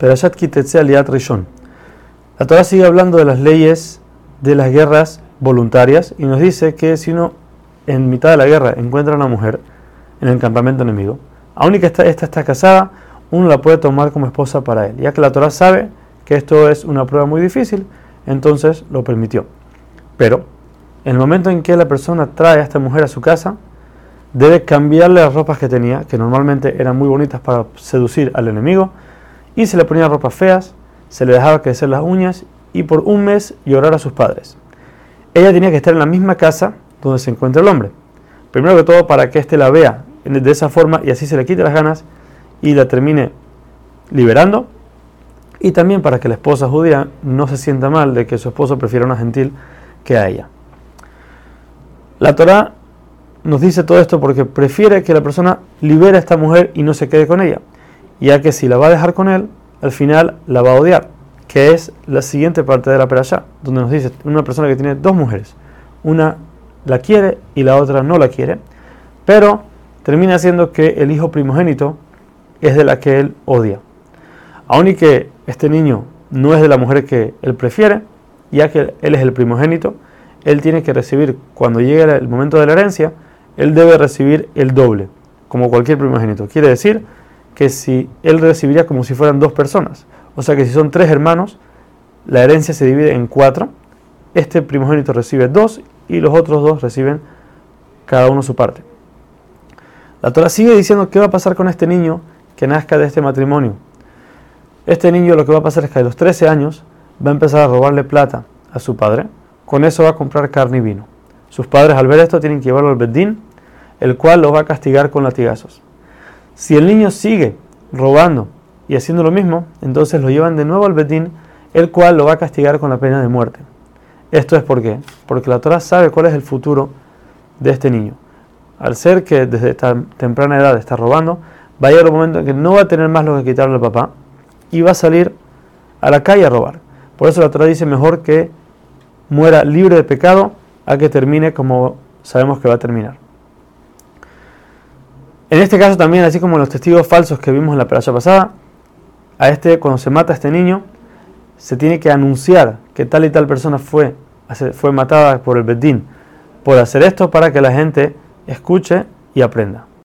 Perashat Kitetse Aliat Rishon. La Torah sigue hablando de las leyes de las guerras voluntarias y nos dice que si uno en mitad de la guerra encuentra a una mujer en el campamento enemigo, aun y que esta, esta está casada, uno la puede tomar como esposa para él, ya que la Torah sabe que esto es una prueba muy difícil, entonces lo permitió. Pero en el momento en que la persona trae a esta mujer a su casa, debe cambiarle las ropas que tenía, que normalmente eran muy bonitas para seducir al enemigo, y se le ponía ropas feas, se le dejaba crecer las uñas y por un mes llorar a sus padres. Ella tenía que estar en la misma casa donde se encuentra el hombre. Primero que todo para que éste la vea de esa forma y así se le quite las ganas y la termine liberando. Y también para que la esposa judía no se sienta mal de que su esposo prefiera a una gentil que a ella. La Torah nos dice todo esto porque prefiere que la persona libere a esta mujer y no se quede con ella, ya que si la va a dejar con él, al final la va a odiar, que es la siguiente parte de la perashá, donde nos dice una persona que tiene dos mujeres, una la quiere y la otra no la quiere, pero termina siendo que el hijo primogénito es de la que él odia. Aun y que este niño no es de la mujer que él prefiere, ya que él es el primogénito, él tiene que recibir, cuando llegue el momento de la herencia, él debe recibir el doble, como cualquier primogénito. Quiere decir que si él recibiría como si fueran dos personas, o sea que si son tres hermanos, la herencia se divide en cuatro, este primogénito recibe dos y los otros dos reciben cada uno su parte. La Torah sigue diciendo qué va a pasar con este niño que nazca de este matrimonio. Este niño lo que va a pasar es que a los 13 años va a empezar a robarle plata a su padre, con eso va a comprar carne y vino. Sus padres al ver esto tienen que llevarlo al Bedín, el cual lo va a castigar con latigazos. Si el niño sigue robando y haciendo lo mismo, entonces lo llevan de nuevo al Bedín, el cual lo va a castigar con la pena de muerte. Esto es por qué? Porque la Torah sabe cuál es el futuro de este niño. Al ser que desde esta temprana edad está robando, va a llegar un momento en que no va a tener más lo que quitarle al papá y va a salir a la calle a robar. Por eso la Torah dice mejor que muera libre de pecado a que termine como sabemos que va a terminar. En este caso también, así como los testigos falsos que vimos en la playa pasada, a este cuando se mata a este niño, se tiene que anunciar que tal y tal persona fue, fue matada por el Bedín por hacer esto para que la gente escuche y aprenda.